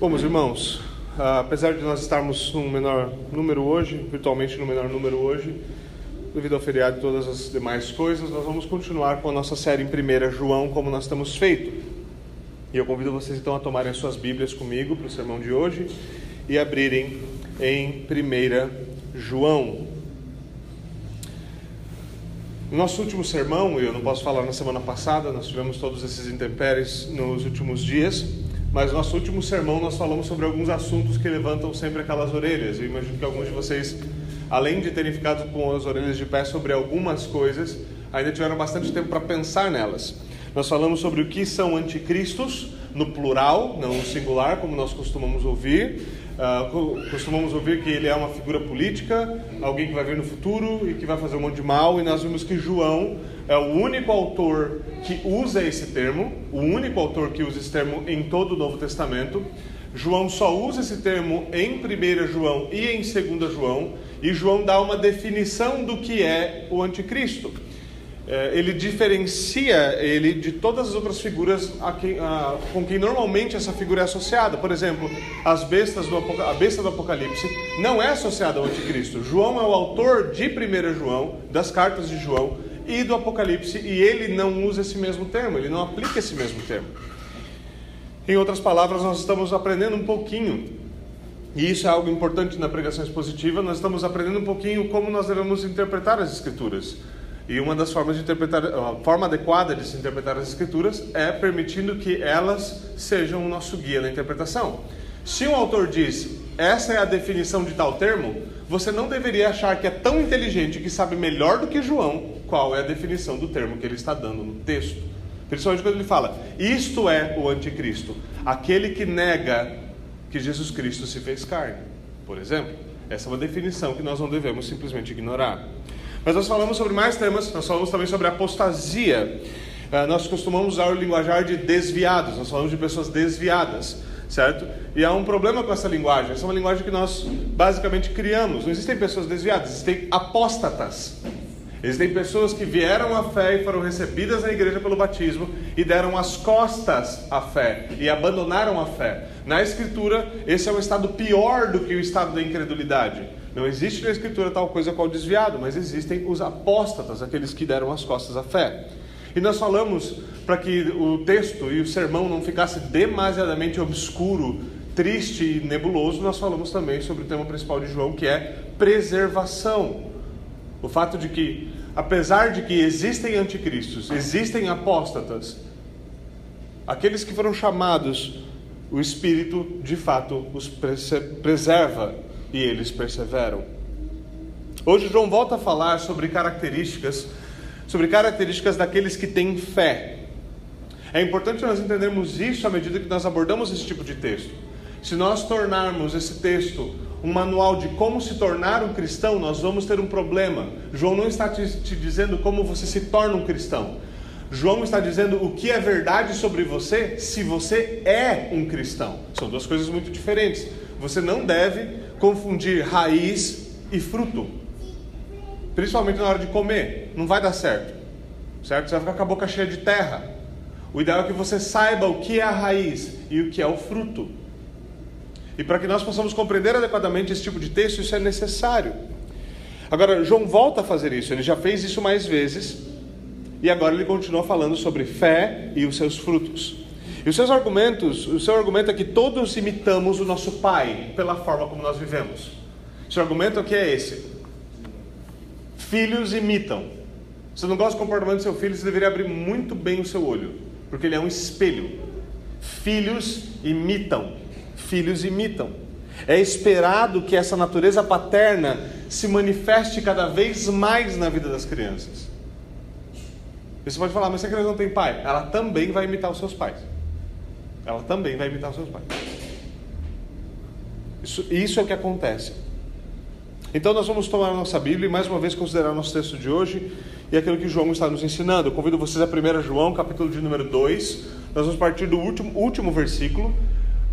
Bom, meus irmãos, ah, apesar de nós estarmos num menor número hoje, virtualmente no menor número hoje, devido ao feriado e todas as demais coisas, nós vamos continuar com a nossa série em 1 João, como nós temos feito. E eu convido vocês então a tomarem as suas Bíblias comigo para o sermão de hoje e abrirem em 1 João. No nosso último sermão, eu não posso falar na semana passada, nós tivemos todos esses intempéries nos últimos dias, mas no nosso último sermão nós falamos sobre alguns assuntos que levantam sempre aquelas orelhas. Eu imagino que alguns de vocês, além de terem ficado com as orelhas de pé sobre algumas coisas, ainda tiveram bastante tempo para pensar nelas. Nós falamos sobre o que são anticristos, no plural, não no singular, como nós costumamos ouvir. Uh, costumamos ouvir que ele é uma figura política, alguém que vai vir no futuro e que vai fazer um monte de mal, e nós vimos que João é o único autor que usa esse termo, o único autor que usa esse termo em todo o Novo Testamento. João só usa esse termo em 1 João e em 2 João, e João dá uma definição do que é o anticristo. É, ele diferencia ele de todas as outras figuras a quem, a, com quem normalmente essa figura é associada. Por exemplo, as bestas do, a besta do Apocalipse não é associada ao anticristo. João é o autor de 1 João, das cartas de João, e do Apocalipse, e ele não usa esse mesmo termo, ele não aplica esse mesmo termo. Em outras palavras, nós estamos aprendendo um pouquinho, e isso é algo importante na pregação expositiva, nós estamos aprendendo um pouquinho como nós devemos interpretar as Escrituras. E uma das formas de interpretar, a forma adequada de se interpretar as Escrituras é permitindo que elas sejam o nosso guia na interpretação. Se um autor diz, essa é a definição de tal termo, você não deveria achar que é tão inteligente que sabe melhor do que João qual é a definição do termo que ele está dando no texto. Principalmente quando ele fala, isto é o anticristo, aquele que nega que Jesus Cristo se fez carne, por exemplo. Essa é uma definição que nós não devemos simplesmente ignorar. Mas nós falamos sobre mais temas, nós falamos também sobre apostasia. Uh, nós costumamos usar o linguajar de desviados, nós falamos de pessoas desviadas certo? E há um problema com essa linguagem. Essa é uma linguagem que nós basicamente criamos. Não existem pessoas desviadas, existem apóstatas. Existem pessoas que vieram à fé e foram recebidas na igreja pelo batismo e deram as costas à fé e abandonaram a fé. Na Escritura, esse é um estado pior do que o estado da incredulidade. Não existe na Escritura tal coisa qual desviado, mas existem os apóstatas, aqueles que deram as costas à fé. E nós falamos para que o texto e o sermão não ficasse demasiadamente obscuro, triste e nebuloso, nós falamos também sobre o tema principal de João, que é preservação. O fato de que, apesar de que existem anticristos, existem apóstatas, aqueles que foram chamados, o Espírito de fato os preserva e eles perseveram. Hoje João volta a falar sobre características sobre características daqueles que têm fé. É importante nós entendermos isso à medida que nós abordamos esse tipo de texto. Se nós tornarmos esse texto um manual de como se tornar um cristão, nós vamos ter um problema. João não está te, te dizendo como você se torna um cristão. João está dizendo o que é verdade sobre você se você é um cristão. São duas coisas muito diferentes. Você não deve confundir raiz e fruto principalmente na hora de comer, não vai dar certo, certo? Você vai ficar com a boca cheia de terra. O ideal é que você saiba o que é a raiz e o que é o fruto. E para que nós possamos compreender adequadamente esse tipo de texto, isso é necessário. Agora, João volta a fazer isso, ele já fez isso mais vezes, e agora ele continua falando sobre fé e os seus frutos. E os seus argumentos, o seu argumento é que todos imitamos o nosso pai pela forma como nós vivemos. O seu argumento aqui é esse: Filhos imitam. Se você não gosta do comportamento do seu filho, você deveria abrir muito bem o seu olho, porque ele é um espelho. Filhos imitam. Filhos imitam. É esperado que essa natureza paterna se manifeste cada vez mais na vida das crianças. você pode falar, mas se a criança não tem pai, ela também vai imitar os seus pais. Ela também vai imitar seus pais. Isso, isso é o que acontece. Então nós vamos tomar a nossa Bíblia e mais uma vez considerar o nosso texto de hoje e aquilo que João está nos ensinando. Eu convido vocês a 1 João, capítulo de número 2. Nós vamos partir do último, último versículo.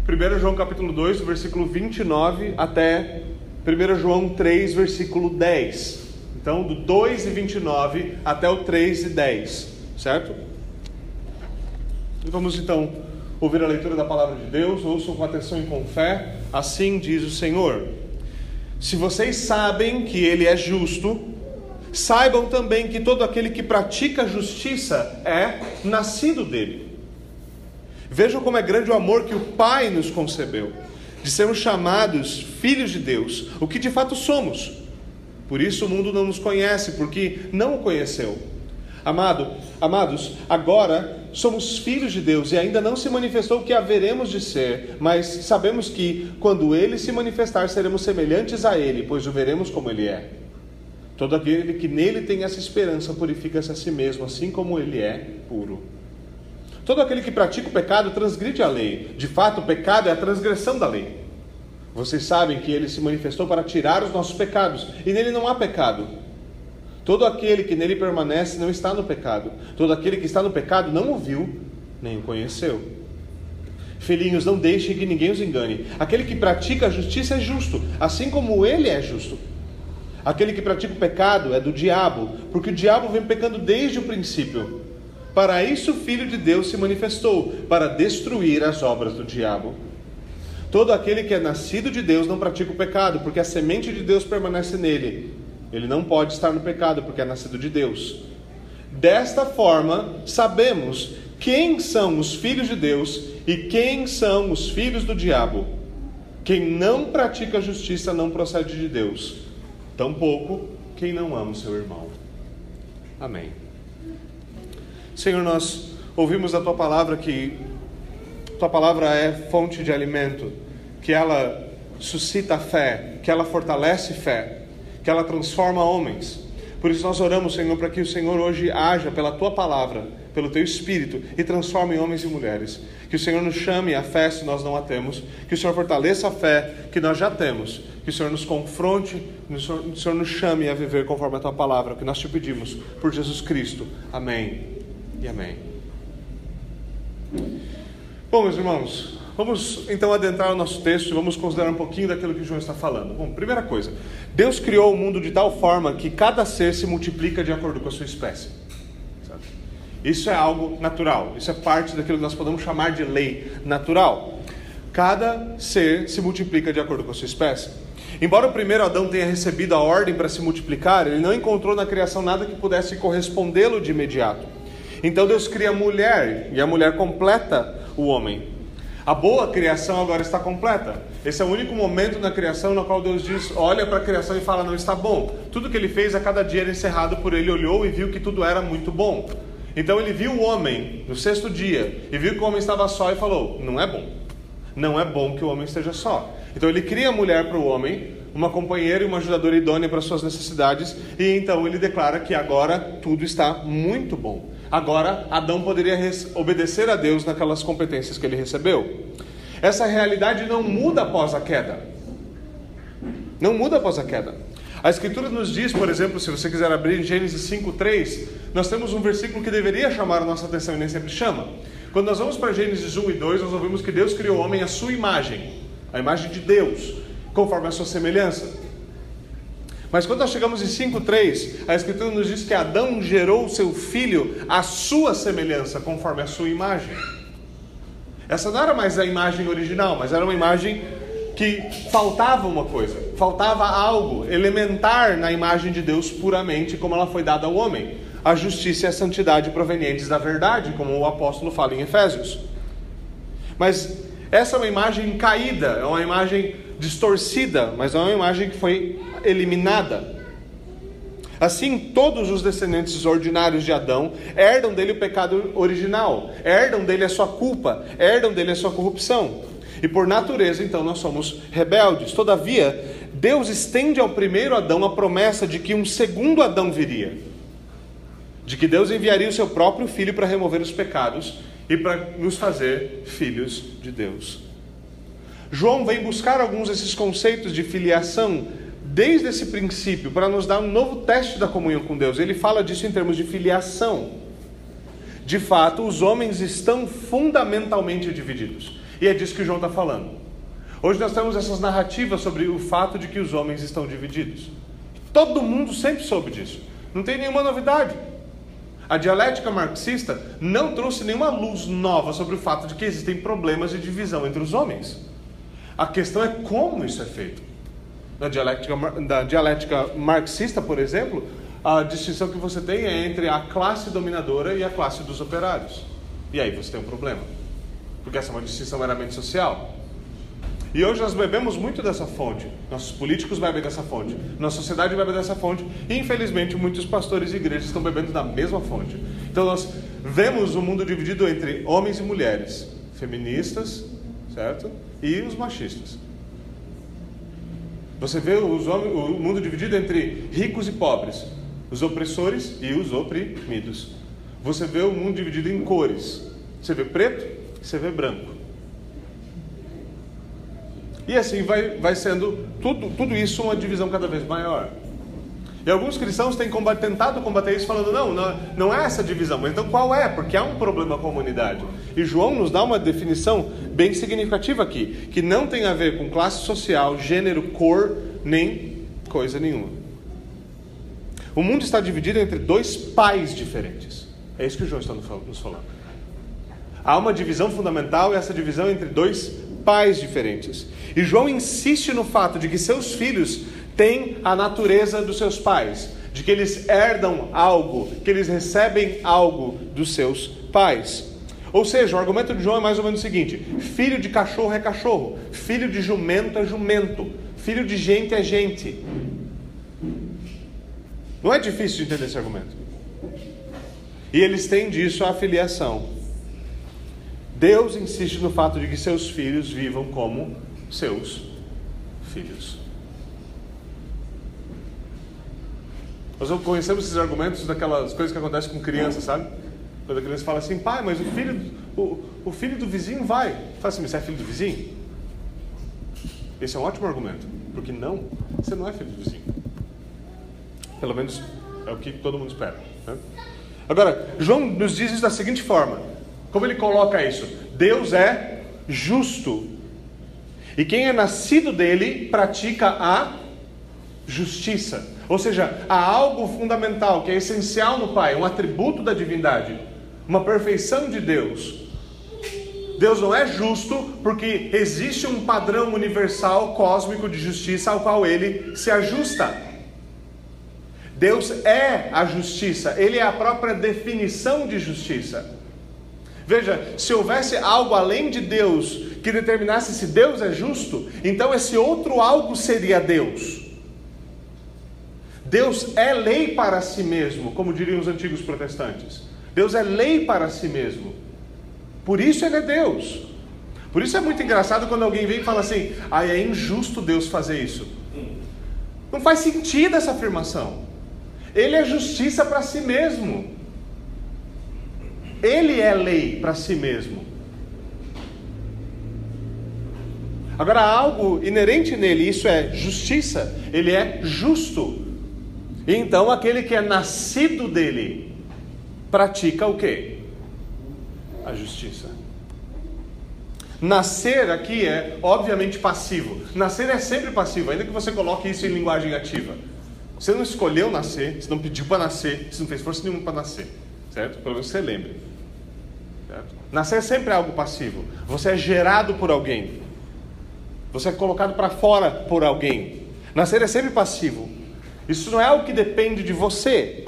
1 João capítulo 2, do versículo 29 até 1 João 3, versículo 10. Então, do 2 e 29 até o 3 e 10, certo? Vamos então ouvir a leitura da palavra de Deus, ouçam com atenção e com fé, assim diz o Senhor. Se vocês sabem que Ele é justo, saibam também que todo aquele que pratica justiça é nascido dele. Vejam como é grande o amor que o Pai nos concebeu, de sermos chamados filhos de Deus, o que de fato somos. Por isso o mundo não nos conhece, porque não o conheceu. Amado, amados, agora somos filhos de Deus e ainda não se manifestou o que haveremos de ser, mas sabemos que quando ele se manifestar seremos semelhantes a ele, pois o veremos como ele é. Todo aquele que nele tem essa esperança purifica-se a si mesmo, assim como ele é puro. Todo aquele que pratica o pecado transgride a lei. De fato, o pecado é a transgressão da lei. Vocês sabem que ele se manifestou para tirar os nossos pecados, e nele não há pecado. Todo aquele que nele permanece não está no pecado. Todo aquele que está no pecado não o viu, nem o conheceu. Filhinhos, não deixem que ninguém os engane. Aquele que pratica a justiça é justo, assim como ele é justo. Aquele que pratica o pecado é do diabo, porque o diabo vem pecando desde o princípio. Para isso o Filho de Deus se manifestou, para destruir as obras do diabo. Todo aquele que é nascido de Deus não pratica o pecado, porque a semente de Deus permanece nele. Ele não pode estar no pecado, porque é nascido de Deus. Desta forma, sabemos quem são os filhos de Deus e quem são os filhos do diabo. Quem não pratica a justiça não procede de Deus, tampouco quem não ama o seu irmão. Amém. Senhor, nós ouvimos a tua palavra que tua palavra é fonte de alimento, que ela suscita fé, que ela fortalece fé, que ela transforma homens. Por isso nós oramos, Senhor, para que o Senhor hoje haja pela tua palavra, pelo teu espírito e transforme homens e mulheres. Que o Senhor nos chame à fé se nós não a temos, que o Senhor fortaleça a fé que nós já temos, que o Senhor nos confronte, que o Senhor, o Senhor nos chame a viver conforme a tua palavra, que nós te pedimos por Jesus Cristo. Amém e amém. Bom, meus irmãos, vamos então adentrar o nosso texto e vamos considerar um pouquinho daquilo que João está falando. Bom, primeira coisa, Deus criou o mundo de tal forma que cada ser se multiplica de acordo com a sua espécie. Sabe? Isso é algo natural, isso é parte daquilo que nós podemos chamar de lei natural. Cada ser se multiplica de acordo com a sua espécie. Embora o primeiro Adão tenha recebido a ordem para se multiplicar, ele não encontrou na criação nada que pudesse correspondê-lo de imediato. Então Deus cria a mulher e a mulher completa o homem. A boa criação agora está completa. Esse é o único momento na criação no qual Deus diz, olha para a criação e fala: não está bom. Tudo que ele fez a cada dia era encerrado por ele, olhou e viu que tudo era muito bom. Então ele viu o homem no sexto dia e viu que o homem estava só e falou: não é bom. Não é bom que o homem esteja só. Então ele cria a mulher para o homem, uma companheira e uma ajudadora idônea para suas necessidades, e então ele declara que agora tudo está muito bom. Agora, Adão poderia obedecer a Deus naquelas competências que ele recebeu. Essa realidade não muda após a queda. Não muda após a queda. A Escritura nos diz, por exemplo, se você quiser abrir em Gênesis 5,3, nós temos um versículo que deveria chamar a nossa atenção e nem sempre chama. Quando nós vamos para Gênesis 1 e 2, nós ouvimos que Deus criou o homem à sua imagem, a imagem de Deus, conforme a sua semelhança. Mas quando nós chegamos em 5,3, a Escritura nos diz que Adão gerou seu filho à sua semelhança, conforme a sua imagem. Essa não era mais a imagem original, mas era uma imagem que faltava uma coisa, faltava algo elementar na imagem de Deus puramente, como ela foi dada ao homem: a justiça e a santidade provenientes da verdade, como o apóstolo fala em Efésios. Mas essa é uma imagem caída, é uma imagem distorcida, mas é uma imagem que foi eliminada. Assim, todos os descendentes ordinários de Adão herdam dele o pecado original, herdam dele a sua culpa, herdam dele a sua corrupção. E por natureza, então, nós somos rebeldes. Todavia, Deus estende ao primeiro Adão a promessa de que um segundo Adão viria, de que Deus enviaria o seu próprio filho para remover os pecados e para nos fazer filhos de Deus. João vem buscar alguns desses conceitos de filiação desde esse princípio para nos dar um novo teste da comunhão com Deus. Ele fala disso em termos de filiação. De fato, os homens estão fundamentalmente divididos. E é disso que João está falando. Hoje nós temos essas narrativas sobre o fato de que os homens estão divididos. Todo mundo sempre soube disso. Não tem nenhuma novidade. A dialética marxista não trouxe nenhuma luz nova sobre o fato de que existem problemas de divisão entre os homens. A questão é como isso é feito. Na dialética, da dialética marxista, por exemplo, a distinção que você tem é entre a classe dominadora e a classe dos operários. E aí você tem um problema. Porque essa é uma distinção meramente social. E hoje nós bebemos muito dessa fonte. Nossos políticos bebem dessa fonte. Nossa sociedade bebe dessa fonte. E infelizmente muitos pastores e igrejas estão bebendo da mesma fonte. Então nós vemos o mundo dividido entre homens e mulheres, feministas, certo? E os machistas. Você vê os homens, o mundo dividido entre ricos e pobres, os opressores e os oprimidos. Você vê o mundo dividido em cores. Você vê preto, você vê branco. E assim vai, vai sendo tudo, tudo isso uma divisão cada vez maior. E alguns cristãos têm combat, tentado combater isso, falando: não, não, não é essa divisão. Mas então qual é? Porque há um problema com a humanidade. E João nos dá uma definição bem significativa aqui: que não tem a ver com classe social, gênero, cor, nem coisa nenhuma. O mundo está dividido entre dois pais diferentes. É isso que João está nos falando. Há uma divisão fundamental e essa divisão entre dois pais diferentes. E João insiste no fato de que seus filhos têm a natureza dos seus pais, de que eles herdam algo, que eles recebem algo dos seus pais. Ou seja, o argumento de João é mais ou menos o seguinte: filho de cachorro é cachorro, filho de jumento é jumento, filho de gente é gente. Não é difícil de entender esse argumento. E eles têm disso a filiação. Deus insiste no fato de que seus filhos vivam como seus filhos. Nós conhecemos esses argumentos daquelas coisas que acontecem com crianças, sabe? Quando a criança fala assim, pai, mas o filho, o, o filho do vizinho vai. Fala assim, mas você é filho do vizinho? Esse é um ótimo argumento. Porque não, você não é filho do vizinho. Pelo menos é o que todo mundo espera. Né? Agora, João nos diz isso da seguinte forma: como ele coloca isso? Deus é justo. E quem é nascido dele pratica a justiça. Ou seja, há algo fundamental que é essencial no Pai, um atributo da divindade, uma perfeição de Deus. Deus não é justo porque existe um padrão universal cósmico de justiça ao qual ele se ajusta. Deus é a justiça, ele é a própria definição de justiça. Veja, se houvesse algo além de Deus que determinasse se Deus é justo, então esse outro algo seria Deus. Deus é lei para si mesmo, como diriam os antigos protestantes. Deus é lei para si mesmo. Por isso ele é Deus. Por isso é muito engraçado quando alguém vem e fala assim: ah, é injusto Deus fazer isso. Não faz sentido essa afirmação. Ele é justiça para si mesmo. Ele é lei para si mesmo. Agora, há algo inerente nele, isso é justiça. Ele é justo. Então, aquele que é nascido dele pratica o que? A justiça. Nascer aqui é, obviamente, passivo. Nascer é sempre passivo, ainda que você coloque isso em linguagem ativa. Você não escolheu nascer, você não pediu para nascer, você não fez força nenhuma para nascer, certo? Pelo menos você lembre. Nascer é sempre algo passivo. Você é gerado por alguém. Você é colocado para fora por alguém. Nascer é sempre passivo. Isso não é algo que depende de você,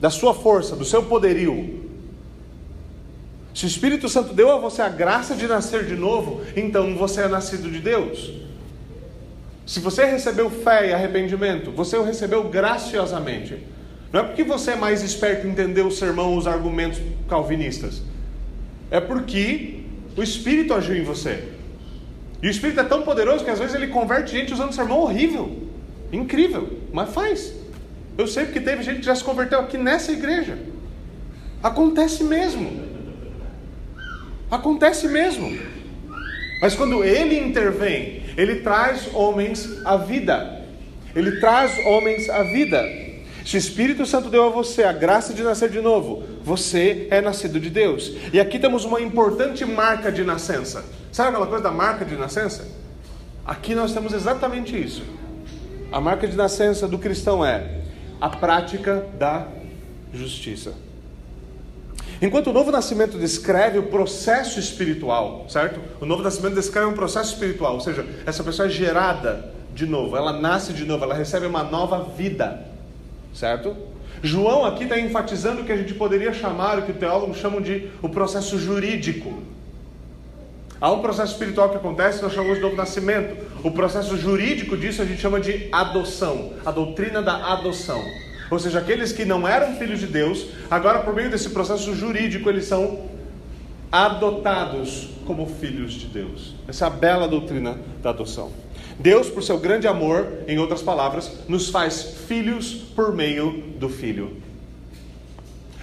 da sua força, do seu poderio. Se o Espírito Santo deu a você a graça de nascer de novo, então você é nascido de Deus. Se você recebeu fé e arrependimento, você o recebeu graciosamente. Não é porque você é mais esperto em entender o sermão, os argumentos calvinistas é porque o Espírito agiu em você. E o Espírito é tão poderoso que às vezes ele converte gente usando sermão horrível. Incrível, mas faz. Eu sei porque teve gente que já se converteu aqui nessa igreja. Acontece mesmo. Acontece mesmo. Mas quando ele intervém, ele traz homens à vida. Ele traz homens à vida. Se o Espírito Santo deu a você a graça de nascer de novo, você é nascido de Deus. E aqui temos uma importante marca de nascença. Sabe aquela coisa da marca de nascença? Aqui nós temos exatamente isso. A marca de nascença do cristão é a prática da justiça. Enquanto o novo nascimento descreve o processo espiritual, certo? O novo nascimento descreve um processo espiritual, ou seja, essa pessoa é gerada de novo, ela nasce de novo, ela recebe uma nova vida, certo? João aqui está enfatizando o que a gente poderia chamar, o que os teólogos chamam de o processo jurídico. Há um processo espiritual que acontece, nós chamamos de novo nascimento. O processo jurídico disso a gente chama de adoção, a doutrina da adoção. Ou seja, aqueles que não eram filhos de Deus, agora por meio desse processo jurídico, eles são adotados como filhos de Deus. Essa é a bela doutrina da adoção. Deus, por seu grande amor, em outras palavras, nos faz filhos por meio do Filho.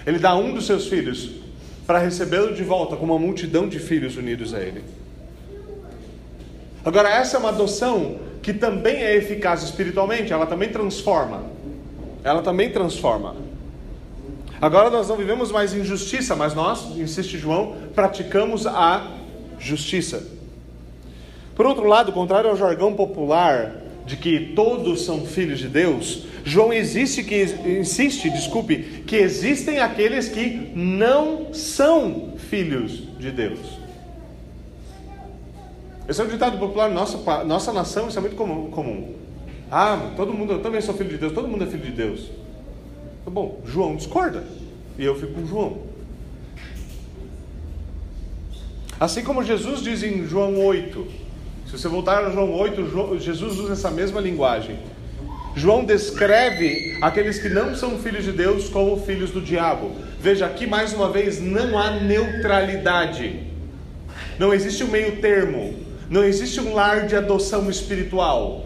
Ele dá um dos seus filhos para recebê-lo de volta com uma multidão de filhos unidos a Ele. Agora, essa é uma adoção que também é eficaz espiritualmente, ela também transforma. Ela também transforma. Agora nós não vivemos mais em justiça, mas nós, insiste João, praticamos a justiça. Por outro lado, contrário ao jargão popular de que todos são filhos de Deus, João existe que, insiste, desculpe, que existem aqueles que não são filhos de Deus. Esse é um ditado popular nossa, nossa nação, isso é muito comum. Ah, todo mundo, eu também sou filho de Deus, todo mundo é filho de Deus. Bom, João discorda. E eu fico com João. Assim como Jesus diz em João 8, se você voltar a João 8, Jesus usa essa mesma linguagem. João descreve aqueles que não são filhos de Deus como filhos do diabo. Veja, aqui mais uma vez não há neutralidade. Não existe um meio termo. Não existe um lar de adoção espiritual.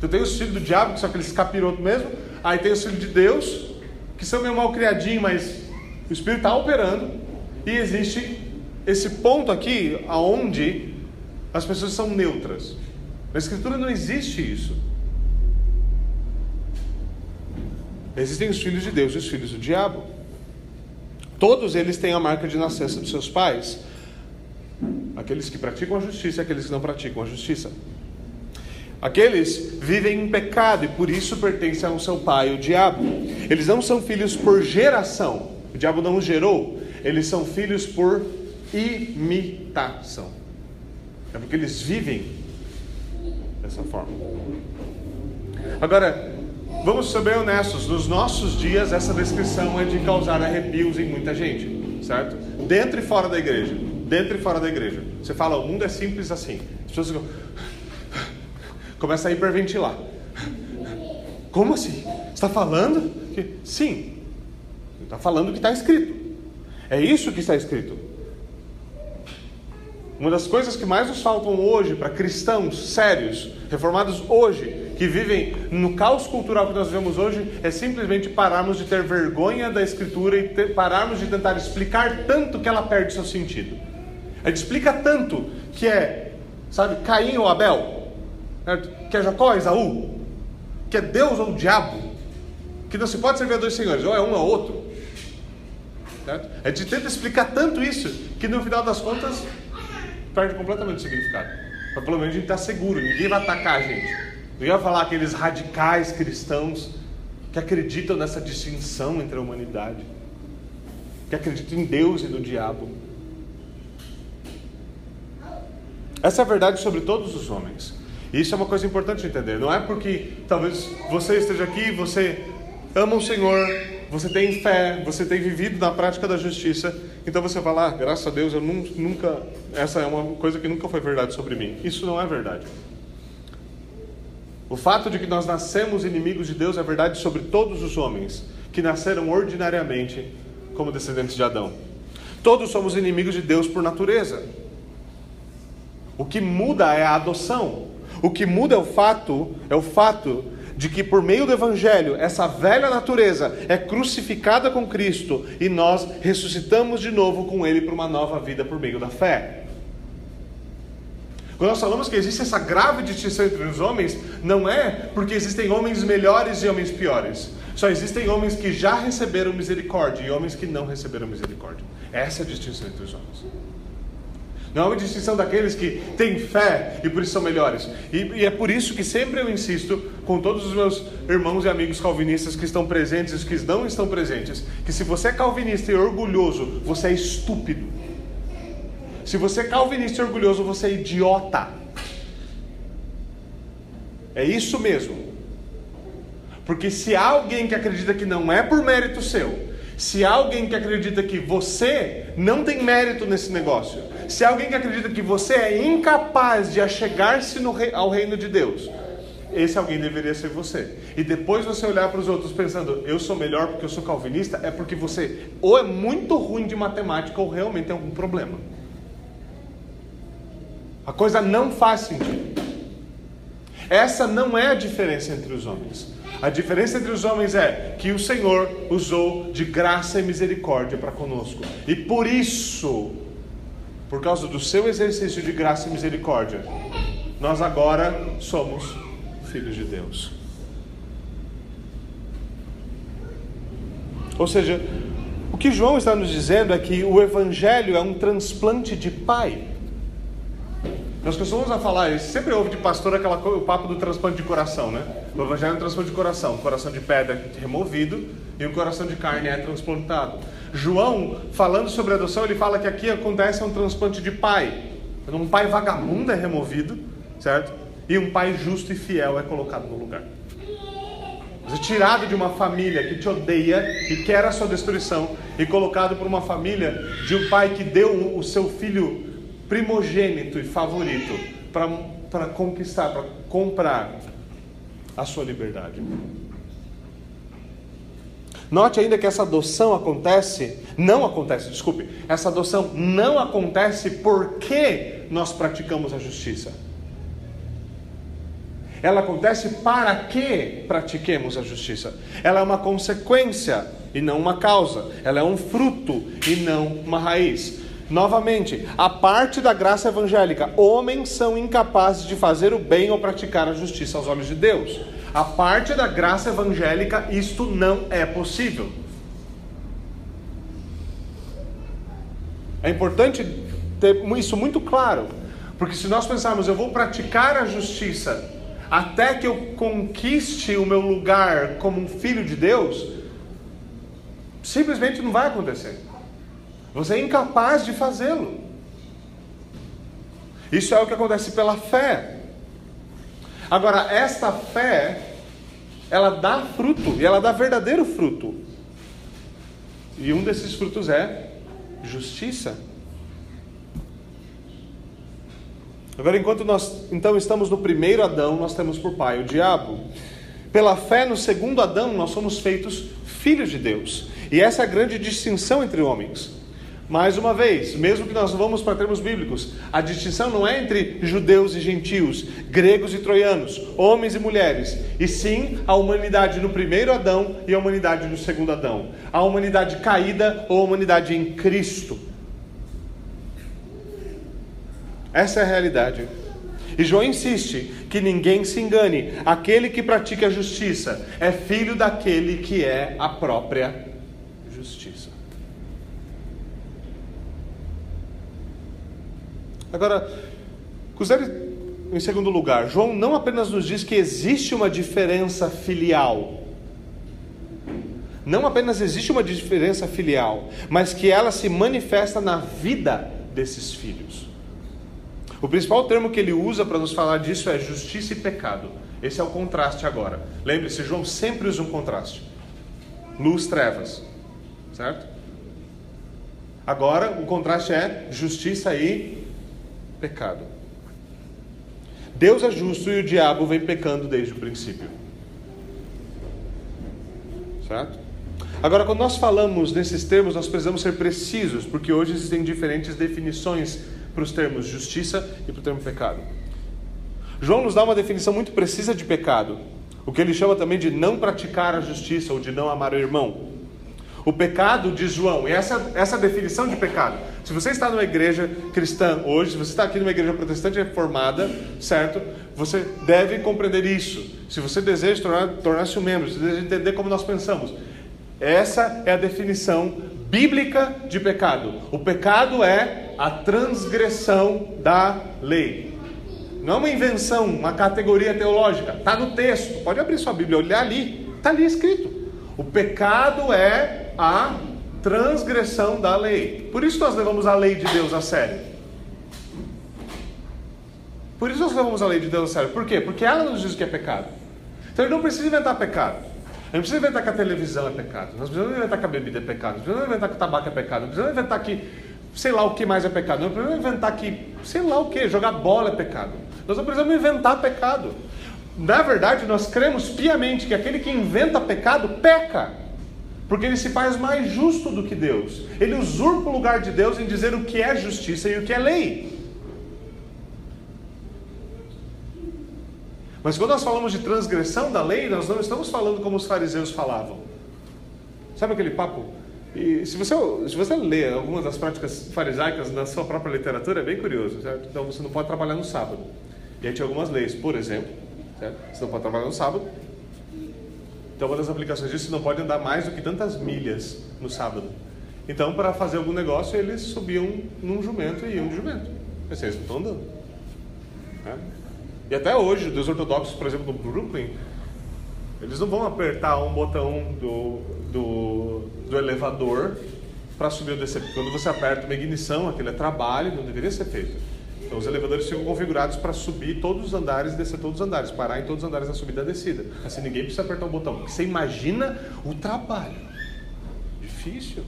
Tu tem os filhos do diabo, que são aqueles capirotos mesmo. Aí tem os filhos de Deus, que são meio mal criadinhos, mas o Espírito está operando. E existe esse ponto aqui, aonde as pessoas são neutras. Na Escritura não existe isso. Existem os filhos de Deus e os filhos do diabo. Todos eles têm a marca de nascença de seus pais. Aqueles que praticam a justiça e aqueles que não praticam a justiça. Aqueles vivem em pecado e por isso pertencem ao seu pai, o diabo. Eles não são filhos por geração. O diabo não os gerou. Eles são filhos por imitação. É porque eles vivem dessa forma. Agora, Vamos ser bem honestos, nos nossos dias essa descrição é de causar arrepios em muita gente, certo? Dentro e fora da igreja. Dentro e fora da igreja. Você fala, o mundo é simples assim. As pessoas começam a hiperventilar. Como assim? Está falando? Que... Sim. Está falando o que está escrito. É isso que está escrito. Uma das coisas que mais nos faltam hoje para cristãos sérios, reformados hoje, que vivem no caos cultural que nós vemos hoje é simplesmente pararmos de ter vergonha da Escritura e ter, pararmos de tentar explicar tanto que ela perde seu sentido. A gente explica tanto que é, sabe, Caim ou Abel, que é Jacó ou Esaú, que é Deus ou o diabo, que não se pode servir a dois senhores, ou é um ou outro. Certo? A gente tenta explicar tanto isso que no final das contas perde completamente o significado. Mas pelo menos a gente está seguro, ninguém vai atacar a gente. Eu ia falar aqueles radicais cristãos que acreditam nessa distinção entre a humanidade, que acreditam em Deus e no diabo. Essa é a verdade sobre todos os homens. E isso é uma coisa importante de entender. Não é porque talvez você esteja aqui, você ama o Senhor, você tem fé, você tem vivido na prática da justiça, então você fala, ah, graças a Deus, eu nunca, essa é uma coisa que nunca foi verdade sobre mim. Isso não é verdade. O fato de que nós nascemos inimigos de Deus é verdade sobre todos os homens que nasceram ordinariamente como descendentes de Adão. Todos somos inimigos de Deus por natureza. O que muda é a adoção. O que muda é o fato, é o fato de que por meio do evangelho essa velha natureza é crucificada com Cristo e nós ressuscitamos de novo com ele para uma nova vida por meio da fé. Quando nós falamos que existe essa grave distinção entre os homens, não é porque existem homens melhores e homens piores. Só existem homens que já receberam misericórdia e homens que não receberam misericórdia. Essa é a distinção entre os homens. Não é uma distinção daqueles que têm fé e por isso são melhores. E, e, é por isso que sempre eu insisto com todos os meus irmãos e amigos calvinistas que estão presentes e os que não estão presentes, que se você é calvinista e orgulhoso, você é estúpido. Se você é calvinista e orgulhoso, você é idiota. É isso mesmo. Porque se há alguém que acredita que não é por mérito seu, se há alguém que acredita que você não tem mérito nesse negócio, se alguém que acredita que você é incapaz de achegar-se ao reino de Deus, esse alguém deveria ser você. E depois você olhar para os outros pensando, eu sou melhor porque eu sou calvinista, é porque você ou é muito ruim de matemática ou realmente tem algum problema. A coisa não faz sentido. Essa não é a diferença entre os homens. A diferença entre os homens é que o Senhor usou de graça e misericórdia para conosco. E por isso, por causa do seu exercício de graça e misericórdia, nós agora somos filhos de Deus. Ou seja, o que João está nos dizendo é que o Evangelho é um transplante de pai. Nós costumamos a falar, sempre ouve de pastor aquela, o papo do transplante de coração, né? O evangelho é um transplante de coração. Um coração de pedra é removido e um coração de carne é transplantado. João, falando sobre adoção, ele fala que aqui acontece um transplante de pai. Um pai vagabundo é removido, certo? E um pai justo e fiel é colocado no lugar. Você é tirado de uma família que te odeia e quer a sua destruição e colocado por uma família de um pai que deu o seu filho primogênito e favorito para conquistar, para comprar a sua liberdade. Note ainda que essa adoção acontece, não acontece, desculpe, essa adoção não acontece porque nós praticamos a justiça. Ela acontece para que pratiquemos a justiça. Ela é uma consequência e não uma causa. Ela é um fruto e não uma raiz. Novamente, a parte da graça evangélica, homens são incapazes de fazer o bem ou praticar a justiça aos olhos de Deus. A parte da graça evangélica, isto não é possível. É importante ter isso muito claro, porque se nós pensarmos, eu vou praticar a justiça até que eu conquiste o meu lugar como um filho de Deus, simplesmente não vai acontecer. Você é incapaz de fazê-lo. Isso é o que acontece pela fé. Agora, esta fé, ela dá fruto, e ela dá verdadeiro fruto. E um desses frutos é justiça. Agora, enquanto nós então estamos no primeiro Adão, nós temos por pai o diabo. Pela fé no segundo Adão, nós somos feitos filhos de Deus. E essa é a grande distinção entre homens. Mais uma vez, mesmo que nós vamos para termos bíblicos, a distinção não é entre judeus e gentios, gregos e troianos, homens e mulheres, e sim a humanidade no primeiro Adão e a humanidade no segundo Adão, a humanidade caída ou a humanidade em Cristo. Essa é a realidade. E João insiste que ninguém se engane, aquele que pratica a justiça é filho daquele que é a própria justiça. Agora, considere em segundo lugar, João não apenas nos diz que existe uma diferença filial, não apenas existe uma diferença filial, mas que ela se manifesta na vida desses filhos. O principal termo que ele usa para nos falar disso é justiça e pecado. Esse é o contraste agora. Lembre-se, João sempre usa um contraste: luz, trevas, certo? Agora o contraste é justiça e pecado. Deus é justo e o diabo vem pecando desde o princípio. Certo? Agora, quando nós falamos nesses termos, nós precisamos ser precisos, porque hoje existem diferentes definições para os termos justiça e para o termo pecado. João nos dá uma definição muito precisa de pecado, o que ele chama também de não praticar a justiça ou de não amar o irmão. O pecado, diz João, e essa, essa definição de pecado. Se você está numa igreja cristã hoje, se você está aqui numa igreja protestante reformada, certo? Você deve compreender isso. Se você deseja tornar-se tornar um membro, se deseja entender como nós pensamos. Essa é a definição bíblica de pecado. O pecado é A transgressão da lei. Não é uma invenção, uma categoria teológica. Está no texto. Pode abrir sua Bíblia, olhar ali. Está ali escrito. O pecado é a transgressão da lei. Por isso nós levamos a lei de Deus a sério. Por isso nós levamos a lei de Deus a sério. Por quê? Porque ela nos diz que é pecado. Então ele não precisa inventar pecado. Ele não precisa inventar que a televisão é pecado. Nós precisamos inventar que a bebida é pecado. Nós precisamos inventar que o tabaco é pecado. Nós precisamos inventar que sei lá o que mais é pecado. Nós precisamos inventar que sei lá o que, jogar bola é pecado. Nós não precisamos inventar pecado. Na verdade, nós cremos piamente que aquele que inventa pecado peca. Porque ele se faz mais justo do que Deus. Ele usurpa o lugar de Deus em dizer o que é justiça e o que é lei. Mas quando nós falamos de transgressão da lei, nós não estamos falando como os fariseus falavam. Sabe aquele papo? E se você, se você lê algumas das práticas farisaicas na sua própria literatura, é bem curioso, certo? Então você não pode trabalhar no sábado. E aí tinha algumas leis, por exemplo, Você não pode trabalhar no sábado. Então uma das aplicações disso, você não pode andar mais do que tantas milhas no sábado. Então, para fazer algum negócio, eles subiam num jumento e iam de jumento. Assim, eles não estão andando. Né? E até hoje, os ortodoxos, por exemplo, do Brooklyn, eles não vão apertar um botão do, do, do elevador para subir descer. Porque quando você aperta uma ignição, aquilo é trabalho, não deveria ser feito. Então os elevadores ficam configurados para subir todos os andares e descer todos os andares, parar em todos os andares na subida e descida. Assim ninguém precisa apertar um botão. Você imagina o trabalho. Difícil.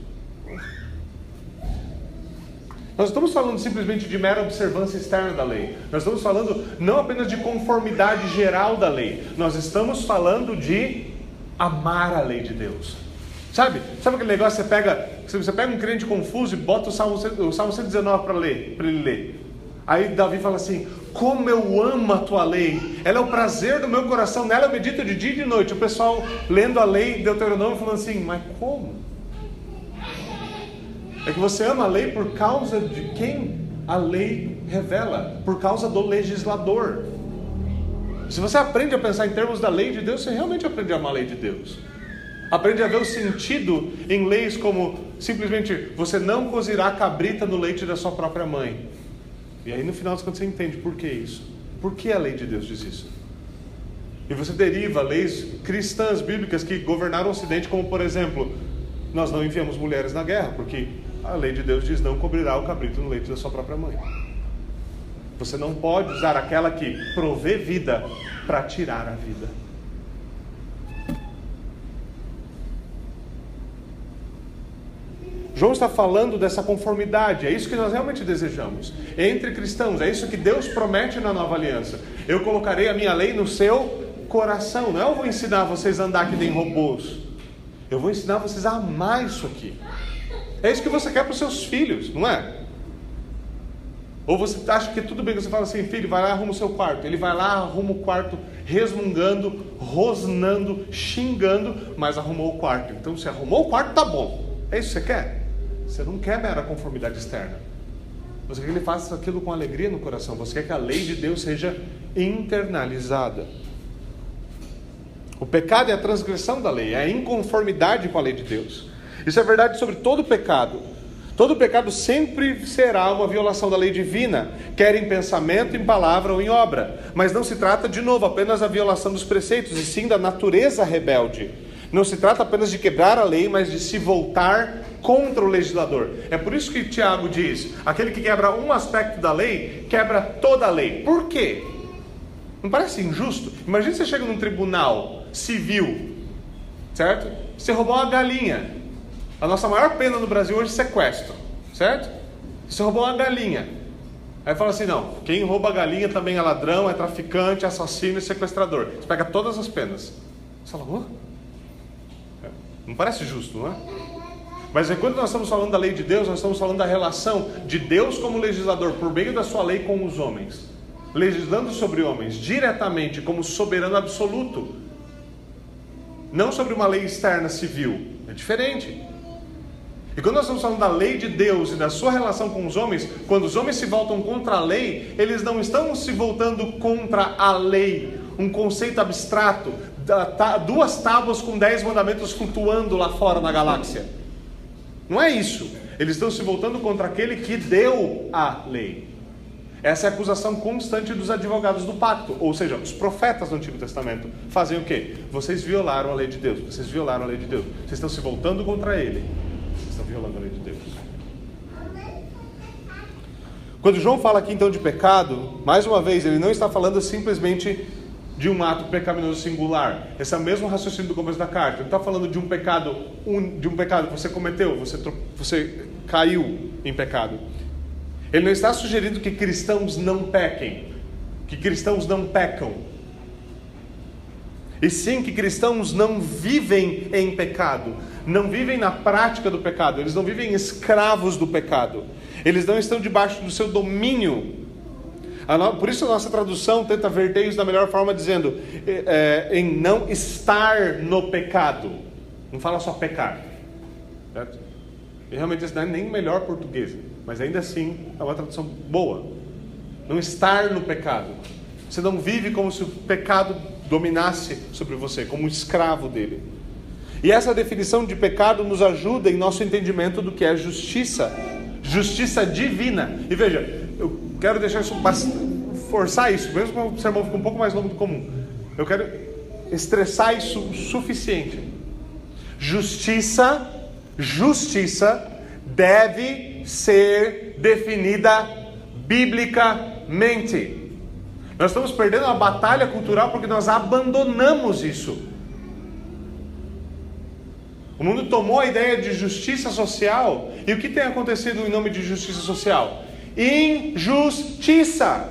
Nós estamos falando simplesmente de mera observância externa da lei. Nós estamos falando não apenas de conformidade geral da lei. Nós estamos falando de amar a lei de Deus. Sabe? Sabe aquele negócio que você pega, você pega um crente confuso e bota o Salmo, o Salmo 119 para ler, para ele ler. Aí Davi fala assim: Como eu amo a tua lei, ela é o prazer do meu coração, nela eu medito de dia e de noite. O pessoal lendo a lei, Deuteronômio, falando assim: Mas como? É que você ama a lei por causa de quem a lei revela, por causa do legislador. Se você aprende a pensar em termos da lei de Deus, você realmente aprende a amar a lei de Deus. Aprende a ver o sentido em leis como simplesmente você não cozirá cabrita no leite da sua própria mãe. E aí no final contas você entende por que isso. Por que a lei de Deus diz isso? E você deriva leis cristãs bíblicas que governaram o Ocidente, como por exemplo, nós não enviamos mulheres na guerra, porque a lei de Deus diz: não cobrirá o cabrito no leite da sua própria mãe. Você não pode usar aquela que provê vida para tirar a vida. João está falando dessa conformidade, é isso que nós realmente desejamos. Entre cristãos, é isso que Deus promete na nova aliança. Eu colocarei a minha lei no seu coração. Não é eu vou ensinar vocês a andar que nem robôs. Eu vou ensinar vocês a amar isso aqui. É isso que você quer para os seus filhos, não é? Ou você acha que tudo bem, você fala assim, filho, vai lá arruma o seu quarto. Ele vai lá, arruma o quarto, resmungando, rosnando, xingando, mas arrumou o quarto. Então, se arrumou o quarto, tá bom. É isso que você quer? Você não quer mera conformidade externa. Você quer que ele faça aquilo com alegria no coração. Você quer que a lei de Deus seja internalizada. O pecado é a transgressão da lei, é a inconformidade com a lei de Deus. Isso é verdade sobre todo pecado. Todo pecado sempre será uma violação da lei divina, quer em pensamento, em palavra ou em obra. Mas não se trata, de novo, apenas da violação dos preceitos, e sim da natureza rebelde. Não se trata apenas de quebrar a lei, mas de se voltar contra o legislador. É por isso que Tiago diz: aquele que quebra um aspecto da lei, quebra toda a lei. Por quê? Não parece injusto? Imagina você chega num tribunal civil, certo? Você roubou uma galinha. A nossa maior pena no Brasil hoje é sequestro, certo? Você roubou uma galinha. Aí fala assim: não, quem rouba galinha também é ladrão, é traficante, assassino e sequestrador. Você pega todas as penas. Você fala, oh? Não parece justo, não é? Mas é quando nós estamos falando da lei de Deus, nós estamos falando da relação de Deus como legislador por meio da sua lei com os homens, legislando sobre homens diretamente como soberano absoluto, não sobre uma lei externa civil. É diferente. E quando nós estamos falando da lei de Deus e da sua relação com os homens, quando os homens se voltam contra a lei, eles não estão se voltando contra a lei, um conceito abstrato, duas tábuas com dez mandamentos flutuando lá fora na galáxia. Não é isso. Eles estão se voltando contra aquele que deu a lei. Essa é a acusação constante dos advogados do pacto, ou seja, os profetas do Antigo Testamento fazem o quê? Vocês violaram a lei de Deus, vocês violaram a lei de Deus, vocês estão se voltando contra ele, vocês estão violando a lei de Deus. Quando João fala aqui então de pecado, mais uma vez, ele não está falando simplesmente de um ato pecaminoso singular. Esse é o mesmo raciocínio do começo da carta. Ele está falando de um pecado, de um pecado que você cometeu, você, você caiu em pecado. Ele não está sugerindo que cristãos não pequem, que cristãos não pecam. E sim que cristãos não vivem em pecado, não vivem na prática do pecado, eles não vivem escravos do pecado, eles não estão debaixo do seu domínio. Por isso a nossa tradução tenta verter isso da melhor forma, dizendo é, em não estar no pecado. Não fala só pecar. Certo? E realmente isso não é nem melhor português, mas ainda assim é uma tradução boa. Não estar no pecado. Você não vive como se o pecado dominasse sobre você, como um escravo dele. E essa definição de pecado nos ajuda em nosso entendimento do que é justiça, justiça divina. E veja, eu quero deixar isso forçar isso, mesmo que o sermão fique um pouco mais longo do comum. Eu quero estressar isso o suficiente. Justiça, justiça deve ser definida biblicamente. Nós estamos perdendo uma batalha cultural porque nós abandonamos isso. O mundo tomou a ideia de justiça social e o que tem acontecido em nome de justiça social? Injustiça.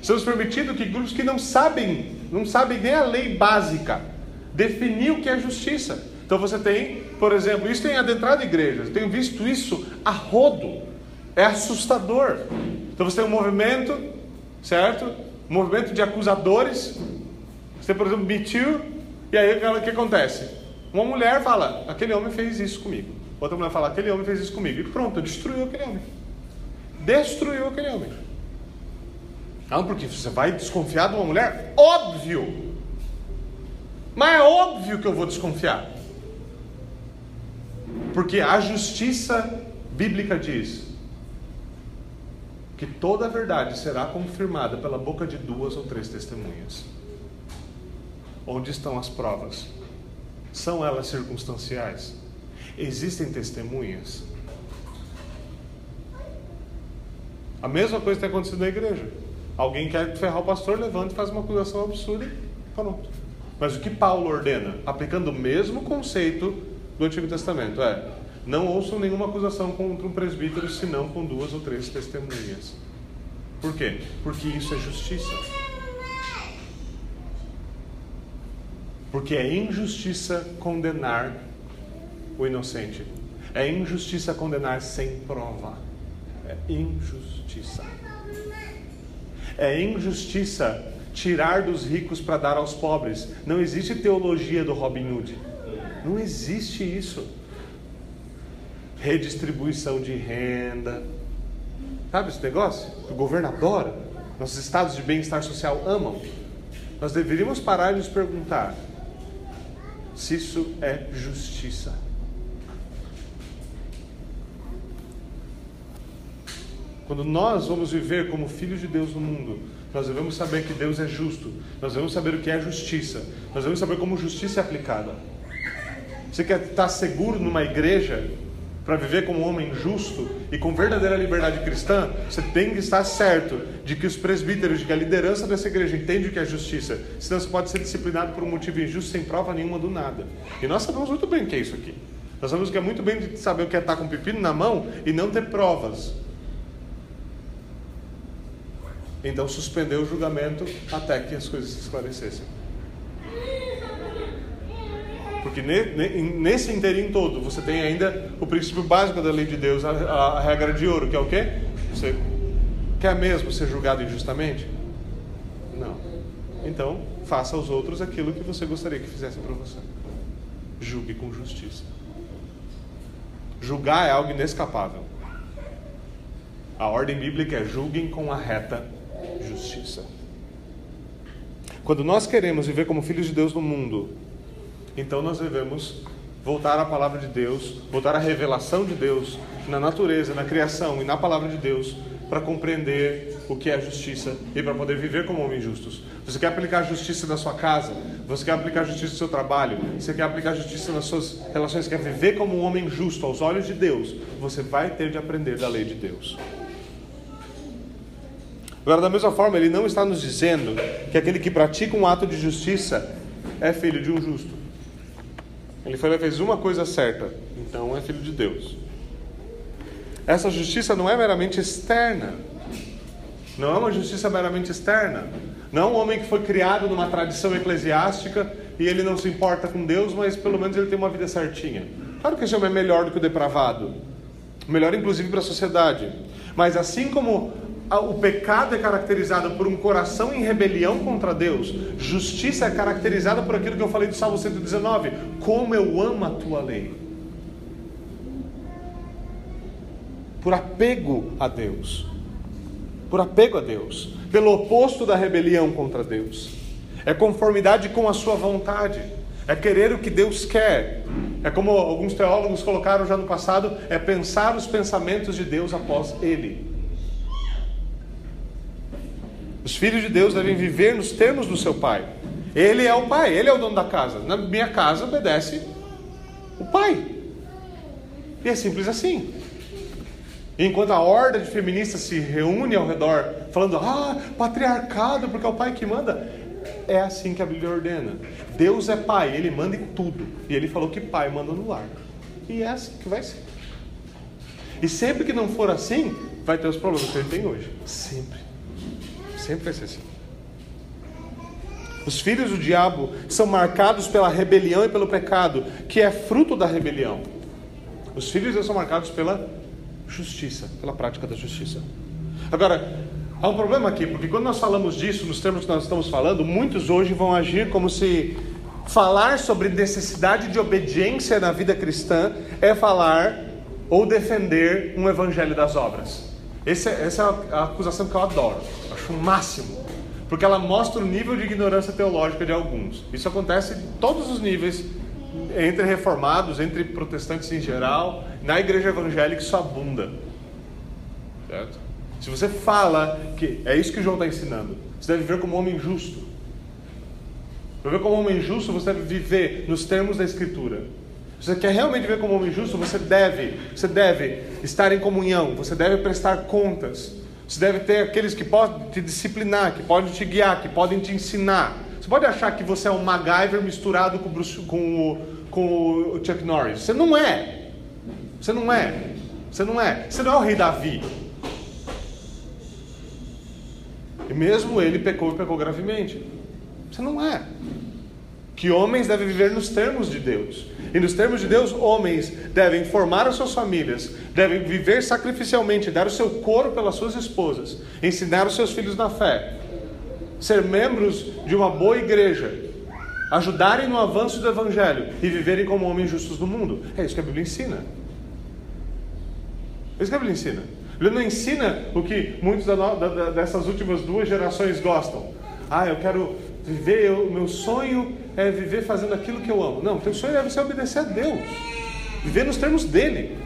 Estamos permitindo que grupos que não sabem, não sabem nem a lei básica, definir o que é justiça. Então você tem, por exemplo, isso tem adentrado igrejas, tenho visto isso a rodo. É assustador. Então você tem um movimento, certo? Um movimento de acusadores. Você por exemplo, Me Too, e aí o que acontece? Uma mulher fala, aquele homem fez isso comigo. Outra mulher fala, aquele homem fez isso comigo. E pronto, destruiu aquele homem. Destruiu aquele homem. Não, porque você vai desconfiar de uma mulher? Óbvio! Mas é óbvio que eu vou desconfiar. Porque a justiça bíblica diz que toda a verdade será confirmada pela boca de duas ou três testemunhas. Onde estão as provas? São elas circunstanciais? Existem testemunhas? A mesma coisa tem acontecido na igreja. Alguém quer ferrar o pastor, levanta e faz uma acusação absurda e pronto. Mas o que Paulo ordena? Aplicando o mesmo conceito do Antigo Testamento é: não ouçam nenhuma acusação contra um presbítero, senão com duas ou três testemunhas. Por quê? Porque isso é justiça. Porque é injustiça condenar o inocente. É injustiça condenar sem prova. É injustiça. É injustiça tirar dos ricos para dar aos pobres. Não existe teologia do Robin Hood. Não existe isso. Redistribuição de renda. Sabe esse negócio? O governo adora. Nossos estados de bem-estar social amam. Nós deveríamos parar e nos perguntar se isso é justiça. Quando nós vamos viver como filhos de Deus no mundo, nós devemos saber que Deus é justo, nós devemos saber o que é justiça, nós devemos saber como justiça é aplicada. Você quer estar seguro numa igreja para viver como um homem justo e com verdadeira liberdade cristã, você tem que estar certo de que os presbíteros, de que a liderança dessa igreja entende o que é justiça. Senão você pode ser disciplinado por um motivo injusto sem prova nenhuma do nada. E nós sabemos muito bem o que é isso aqui. Nós sabemos que é muito bem saber o que é estar com o pepino na mão e não ter provas. Então suspendeu o julgamento até que as coisas se esclarecessem. Porque nesse inteirinho todo você tem ainda o princípio básico da lei de Deus, a, a, a regra de ouro, que é o quê? Você quer mesmo ser julgado injustamente? Não. Então, faça aos outros aquilo que você gostaria que fizessem para você. Julgue com justiça. Julgar é algo inescapável. A ordem bíblica é julguem com a reta justiça. Quando nós queremos viver como filhos de Deus no mundo, então nós devemos voltar à palavra de Deus, voltar à revelação de Deus na natureza, na criação e na palavra de Deus para compreender o que é justiça e para poder viver como homens justos. Você quer aplicar justiça na sua casa? Você quer aplicar justiça no seu trabalho? Você quer aplicar justiça nas suas relações? Quer viver como um homem justo aos olhos de Deus? Você vai ter de aprender da lei de Deus. Agora, da mesma forma, ele não está nos dizendo que aquele que pratica um ato de justiça é filho de um justo. Ele foi, fez uma coisa certa, então é filho de Deus. Essa justiça não é meramente externa. Não é uma justiça meramente externa. Não é um homem que foi criado numa tradição eclesiástica e ele não se importa com Deus, mas pelo menos ele tem uma vida certinha. Claro que esse homem é melhor do que o depravado. Melhor, inclusive, para a sociedade. Mas assim como o pecado é caracterizado por um coração em rebelião contra Deus, justiça é caracterizada por aquilo que eu falei do Salmo 119: como eu amo a tua lei. Por apego a Deus. Por apego a Deus. Pelo oposto da rebelião contra Deus. É conformidade com a sua vontade. É querer o que Deus quer. É como alguns teólogos colocaram já no passado: é pensar os pensamentos de Deus após Ele. Os filhos de Deus devem viver nos termos do seu pai. Ele é o pai, ele é o dono da casa. Na minha casa obedece o pai. E é simples assim. enquanto a horda de feministas se reúne ao redor, falando, ah, patriarcado, porque é o pai que manda, é assim que a Bíblia ordena. Deus é pai, ele manda em tudo. E ele falou que pai manda no lar. E é assim que vai ser. E sempre que não for assim, vai ter os problemas que ele tem hoje. Sempre. Sempre vai ser assim. Os filhos do diabo são marcados pela rebelião e pelo pecado, que é fruto da rebelião. Os filhos de Deus são marcados pela justiça, pela prática da justiça. Agora, há um problema aqui, porque quando nós falamos disso, nos termos que nós estamos falando, muitos hoje vão agir como se falar sobre necessidade de obediência na vida cristã é falar ou defender um evangelho das obras. É, essa é a acusação que eu adoro, o máximo, porque ela mostra o nível de ignorância teológica de alguns. Isso acontece em todos os níveis, entre reformados, entre protestantes em geral, na igreja evangélica isso abunda. Certo? Se você fala que é isso que João está ensinando, você deve viver como um homem justo. Para viver como um homem justo, você deve viver nos termos da Escritura. Se você quer realmente viver como homem justo, você deve, você deve estar em comunhão, você deve prestar contas. Você deve ter aqueles que podem te disciplinar, que podem te guiar, que podem te ensinar. Você pode achar que você é um MacGyver misturado com, Bruce, com, o, com o Chuck Norris. Você não é. Você não é. Você não é. Você não é o rei Davi. E mesmo ele pecou e pecou gravemente. Você não é. Que homens devem viver nos termos de Deus. E nos termos de Deus, homens devem formar as suas famílias, devem viver sacrificialmente, dar o seu couro pelas suas esposas, ensinar os seus filhos na fé, ser membros de uma boa igreja, ajudarem no avanço do evangelho e viverem como homens justos do mundo. É isso que a Bíblia ensina. É isso que a Bíblia ensina. Bíblia não ensina o que muitos dessas últimas duas gerações gostam. Ah, eu quero viver, o meu sonho é viver fazendo aquilo que eu amo. Não, teu sonho deve ser obedecer a Deus. Viver nos termos dele.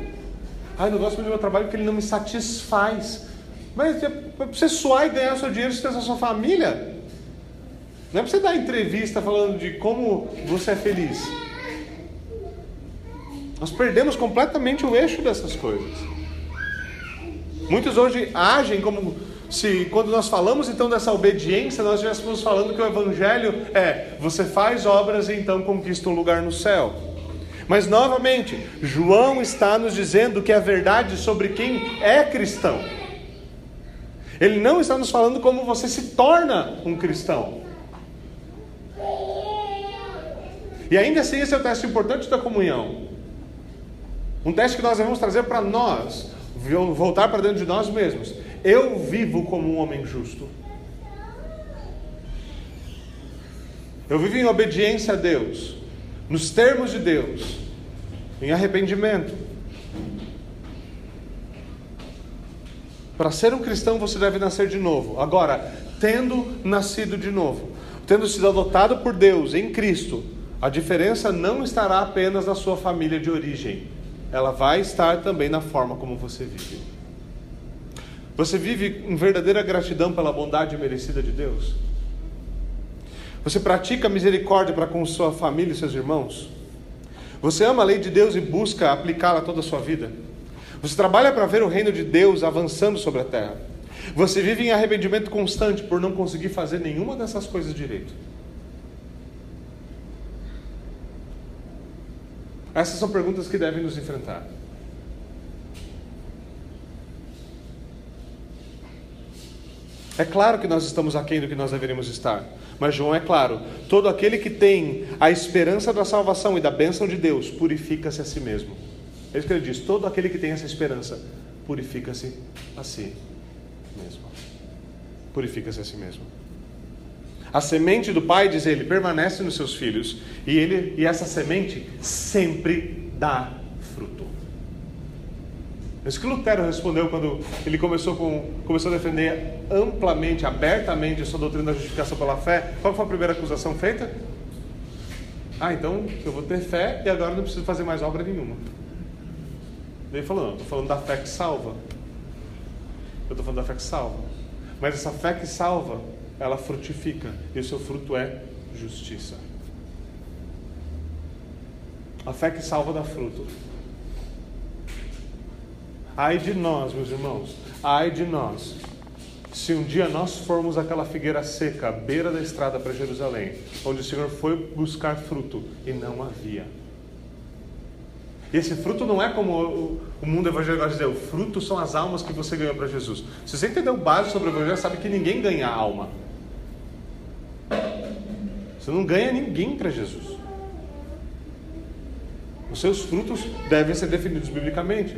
Ah, eu não gosto do meu trabalho porque ele não me satisfaz. Mas é para você suar e ganhar seu dinheiro e a sua família. Não é para você dar entrevista falando de como você é feliz. Nós perdemos completamente o eixo dessas coisas. Muitos hoje agem como se quando nós falamos então dessa obediência, nós estamos falando que o evangelho é você faz obras e então conquista um lugar no céu. Mas novamente, João está nos dizendo que é verdade sobre quem é cristão. Ele não está nos falando como você se torna um cristão. E ainda assim, esse é o teste importante da comunhão. Um teste que nós devemos trazer para nós, voltar para dentro de nós mesmos. Eu vivo como um homem justo. Eu vivo em obediência a Deus, nos termos de Deus, em arrependimento. Para ser um cristão, você deve nascer de novo. Agora, tendo nascido de novo, tendo sido adotado por Deus em Cristo, a diferença não estará apenas na sua família de origem, ela vai estar também na forma como você vive. Você vive em verdadeira gratidão pela bondade merecida de Deus? Você pratica misericórdia para com sua família e seus irmãos? Você ama a lei de Deus e busca aplicá-la toda a sua vida? Você trabalha para ver o reino de Deus avançando sobre a terra? Você vive em arrependimento constante por não conseguir fazer nenhuma dessas coisas direito? Essas são perguntas que devem nos enfrentar. É claro que nós estamos aquém do que nós deveríamos estar. Mas João é claro: todo aquele que tem a esperança da salvação e da bênção de Deus purifica-se a si mesmo. É isso que ele diz: todo aquele que tem essa esperança purifica-se a si mesmo. Purifica-se a si mesmo. A semente do Pai, diz ele, permanece nos seus filhos, e, ele, e essa semente sempre dá. É isso que Lutero respondeu quando ele começou, com, começou a defender amplamente, abertamente a sua doutrina da justificação pela fé. Qual foi a primeira acusação feita? Ah, então eu vou ter fé e agora não preciso fazer mais obra nenhuma. Ele falou, não, estou falando da fé que salva. Eu estou falando da fé que salva. Mas essa fé que salva, ela frutifica. E o seu fruto é justiça. A fé que salva dá fruto. Ai de nós, meus irmãos, ai de nós, se um dia nós formos aquela figueira seca à beira da estrada para Jerusalém, onde o Senhor foi buscar fruto e não havia. Esse fruto não é como o mundo evangélico gosta de dizer, o fruto são as almas que você ganhou para Jesus. Se você entendeu o básico sobre o evangelho, sabe que ninguém ganha alma. Você não ganha ninguém para Jesus. Os seus frutos devem ser definidos biblicamente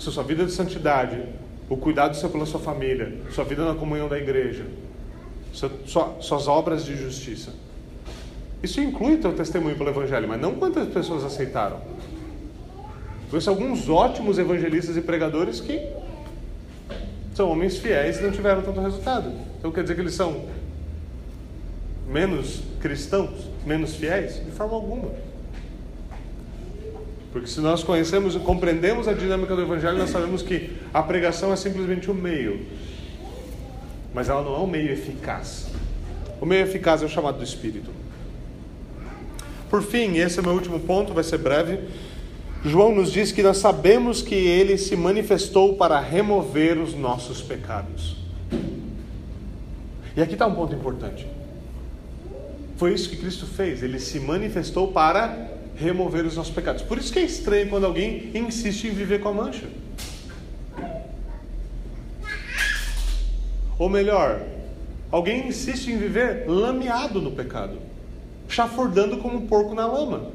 sua vida de santidade, o cuidado seu pela sua família, sua vida na comunhão da igreja, sua, sua, suas obras de justiça. Isso inclui teu testemunho pelo Evangelho, mas não quantas pessoas aceitaram. Conheço alguns ótimos evangelistas e pregadores que são homens fiéis e não tiveram tanto resultado. Então quer dizer que eles são menos cristãos, menos fiéis? De forma alguma. Porque se nós conhecemos e compreendemos a dinâmica do Evangelho, nós sabemos que a pregação é simplesmente um meio, mas ela não é um meio eficaz. O meio eficaz é o chamado do Espírito. Por fim, esse é o meu último ponto, vai ser breve. João nos diz que nós sabemos que ele se manifestou para remover os nossos pecados. E aqui está um ponto importante. Foi isso que Cristo fez, ele se manifestou para remover os nossos pecados. Por isso que é estranho quando alguém insiste em viver com a mancha. Ou melhor, alguém insiste em viver lameado no pecado, chafurdando como um porco na lama.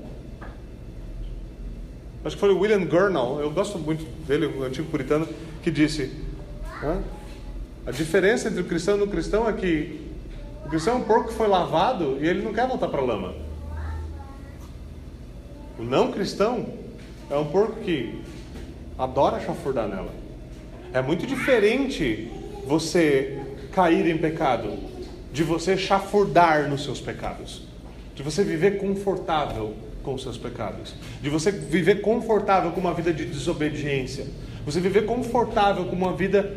Acho que foi o William Gurnall, eu gosto muito dele, o antigo puritano, que disse: a diferença entre o cristão e o cristão é que o cristão é um porco que foi lavado e ele não quer voltar para a lama. O não cristão é um porco que adora chafurdar nela. É muito diferente você cair em pecado de você chafurdar nos seus pecados, de você viver confortável com os seus pecados, de você viver confortável com uma vida de desobediência, você viver confortável com uma vida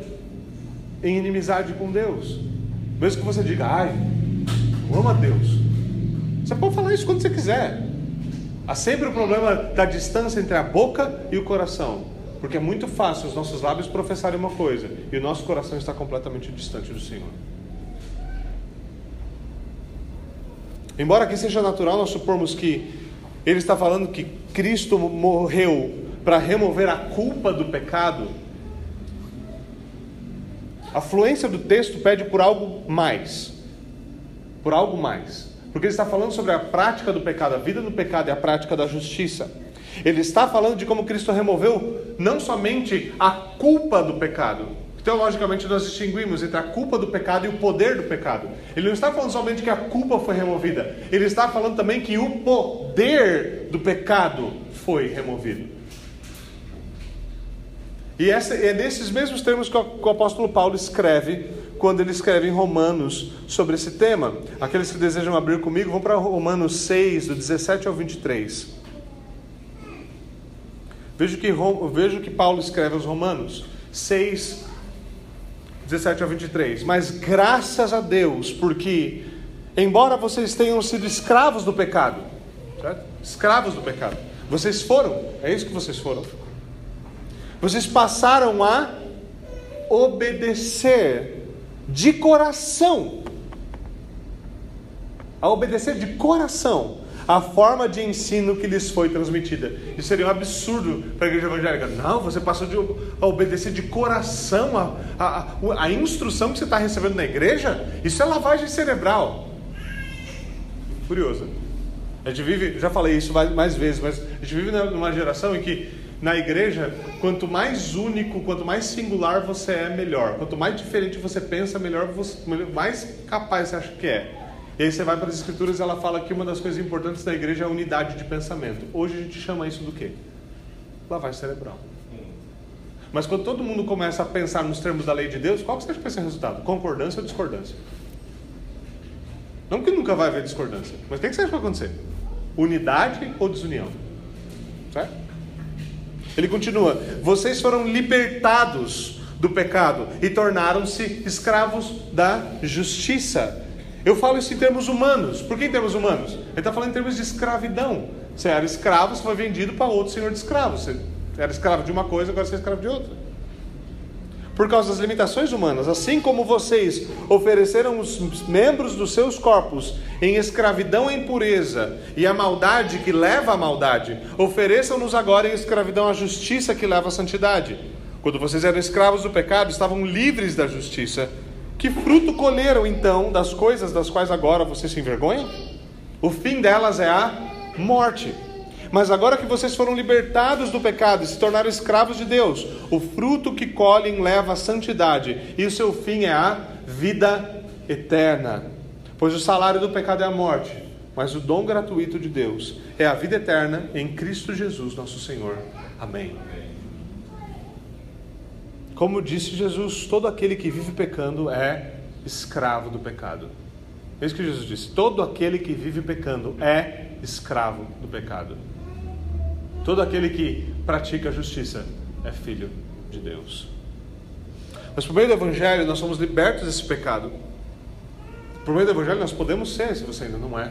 em inimizade com Deus, mesmo que você diga, ai, eu amo a Deus. Você pode falar isso quando você quiser, Há sempre o problema da distância entre a boca e o coração. Porque é muito fácil os nossos lábios professarem uma coisa e o nosso coração está completamente distante do Senhor. Embora aqui seja natural nós supormos que ele está falando que Cristo morreu para remover a culpa do pecado, a fluência do texto pede por algo mais. Por algo mais. Porque ele está falando sobre a prática do pecado, a vida do pecado e a prática da justiça. Ele está falando de como Cristo removeu não somente a culpa do pecado. Teologicamente, nós distinguimos entre a culpa do pecado e o poder do pecado. Ele não está falando somente que a culpa foi removida, ele está falando também que o poder do pecado foi removido. E é nesses mesmos termos que o apóstolo Paulo escreve quando ele escreve em Romanos sobre esse tema. Aqueles que desejam abrir comigo, vão para Romanos 6, do 17 ao 23. Veja que, veja que Paulo escreve aos Romanos 6, 17 ao 23. Mas graças a Deus, porque, embora vocês tenham sido escravos do pecado, certo? escravos do pecado, vocês foram, é isso que vocês foram. Vocês passaram a obedecer de coração. A obedecer de coração a forma de ensino que lhes foi transmitida. Isso seria um absurdo para a igreja evangélica. Não, você passou de, a obedecer de coração a, a, a instrução que você está recebendo na igreja. Isso é lavagem cerebral. Curioso. A gente vive, já falei isso mais, mais vezes, mas a gente vive numa geração em que na igreja, quanto mais único, quanto mais singular você é, melhor. Quanto mais diferente você pensa, melhor você, mais capaz você acha que é. E aí você vai para as escrituras e ela fala que uma das coisas importantes da igreja é a unidade de pensamento. Hoje a gente chama isso do quê? Lavagem cerebral. Mas quando todo mundo começa a pensar nos termos da lei de Deus, qual que você acha que vai ser o resultado? Concordância ou discordância? Não que nunca vai haver discordância, mas o que você acha que vai acontecer? Unidade ou desunião? Certo? Ele continua: Vocês foram libertados do pecado e tornaram-se escravos da justiça. Eu falo isso em termos humanos. Por que em termos humanos? Ele está falando em termos de escravidão. Você era escravo, você foi vendido para outro senhor de escravos. Você era escravo de uma coisa, agora você é escravo de outra por causa das limitações humanas, assim como vocês ofereceram os membros dos seus corpos em escravidão e impureza e a maldade que leva à maldade, ofereçam-nos agora em escravidão à justiça que leva à santidade. Quando vocês eram escravos do pecado, estavam livres da justiça. Que fruto colheram então das coisas das quais agora vocês se envergonham? O fim delas é a morte. Mas agora que vocês foram libertados do pecado e se tornaram escravos de Deus, o fruto que colhem leva à santidade, e o seu fim é a vida eterna. Pois o salário do pecado é a morte, mas o dom gratuito de Deus é a vida eterna em Cristo Jesus, nosso Senhor. Amém. Como disse Jesus, todo aquele que vive pecando é escravo do pecado. É isso que Jesus disse: todo aquele que vive pecando é escravo do pecado. Todo aquele que pratica a justiça é filho de Deus. Mas por meio do Evangelho nós somos libertos desse pecado. Por meio do Evangelho nós podemos ser, se você ainda não é,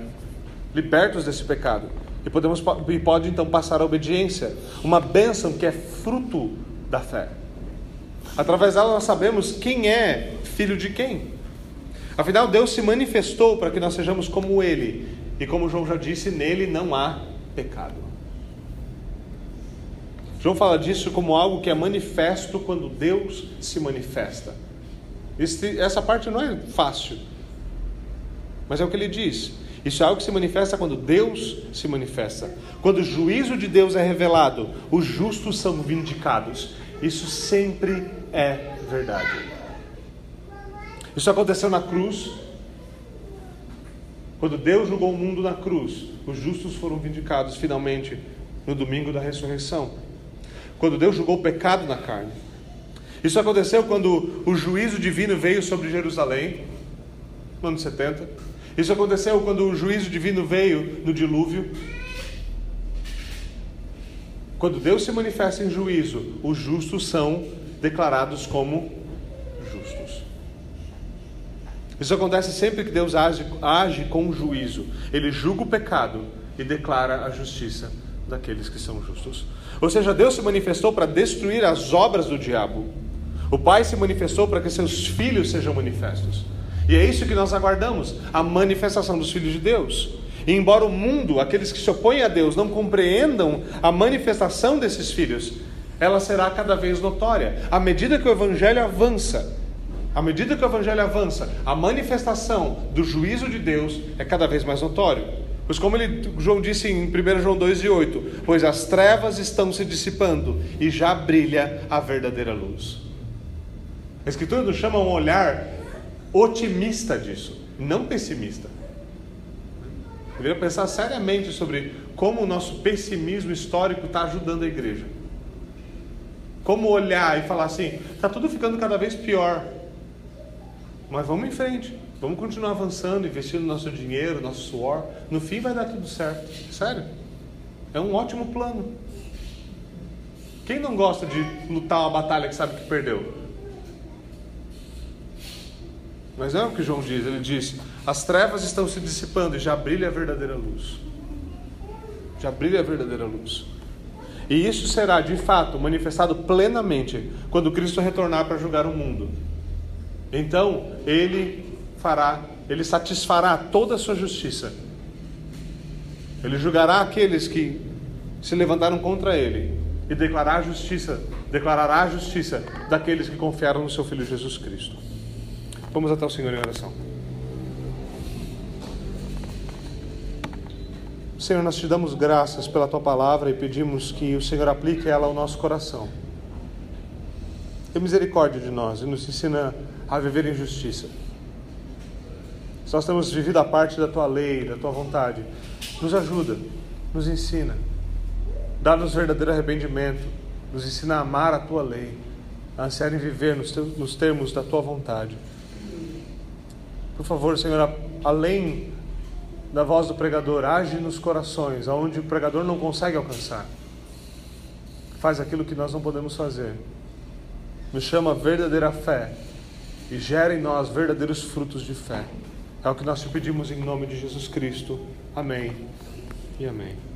libertos desse pecado. E, podemos, e pode então passar a obediência, uma bênção que é fruto da fé. Através dela nós sabemos quem é filho de quem. Afinal, Deus se manifestou para que nós sejamos como Ele. E como João já disse, nele não há pecado. João fala disso como algo que é manifesto quando Deus se manifesta. Esse, essa parte não é fácil, mas é o que ele diz. Isso é algo que se manifesta quando Deus se manifesta. Quando o juízo de Deus é revelado, os justos são vindicados. Isso sempre é verdade. Isso aconteceu na cruz. Quando Deus julgou o mundo na cruz, os justos foram vindicados finalmente no domingo da ressurreição quando Deus julgou o pecado na carne. Isso aconteceu quando o juízo divino veio sobre Jerusalém, no ano 70. Isso aconteceu quando o juízo divino veio no dilúvio. Quando Deus se manifesta em juízo, os justos são declarados como justos. Isso acontece sempre que Deus age, age com juízo. Ele julga o pecado e declara a justiça daqueles que são justos. Ou seja, Deus se manifestou para destruir as obras do diabo. O Pai se manifestou para que seus filhos sejam manifestos. E é isso que nós aguardamos, a manifestação dos filhos de Deus. E embora o mundo, aqueles que se opõem a Deus, não compreendam a manifestação desses filhos, ela será cada vez notória. À medida que o evangelho avança, à medida que o evangelho avança, a manifestação do juízo de Deus é cada vez mais notório. Pois como ele, João disse em 1 João 2 e 8, pois as trevas estão se dissipando e já brilha a verdadeira luz. A Escritura nos chama um olhar otimista disso, não pessimista. Deveria pensar seriamente sobre como o nosso pessimismo histórico está ajudando a igreja. Como olhar e falar assim, está tudo ficando cada vez pior. Mas vamos em frente. Vamos continuar avançando, investindo nosso dinheiro, nosso suor. No fim vai dar tudo certo. Sério. É um ótimo plano. Quem não gosta de lutar uma batalha que sabe que perdeu? Mas não é o que João diz, ele diz: as trevas estão se dissipando e já brilha a verdadeira luz. Já brilha a verdadeira luz. E isso será, de fato, manifestado plenamente quando Cristo retornar para julgar o mundo. Então, ele fará, ele satisfará toda a sua justiça. Ele julgará aqueles que se levantaram contra ele e declarará a justiça, declarará a justiça daqueles que confiaram no seu filho Jesus Cristo. Vamos até o Senhor em oração. Senhor, nós te damos graças pela tua palavra e pedimos que o Senhor aplique ela ao nosso coração. Tenha misericórdia de nós e nos ensina a viver em justiça. Nós temos vivido a parte da tua lei, da tua vontade, nos ajuda, nos ensina, dá-nos verdadeiro arrependimento, nos ensina a amar a tua lei, a ansiar em viver nos termos da tua vontade. Por favor, Senhor, além da voz do pregador, age nos corações, aonde o pregador não consegue alcançar. Faz aquilo que nós não podemos fazer. Nos chama verdadeira fé e gera em nós verdadeiros frutos de fé. É o que nós te pedimos em nome de Jesus Cristo. Amém e amém.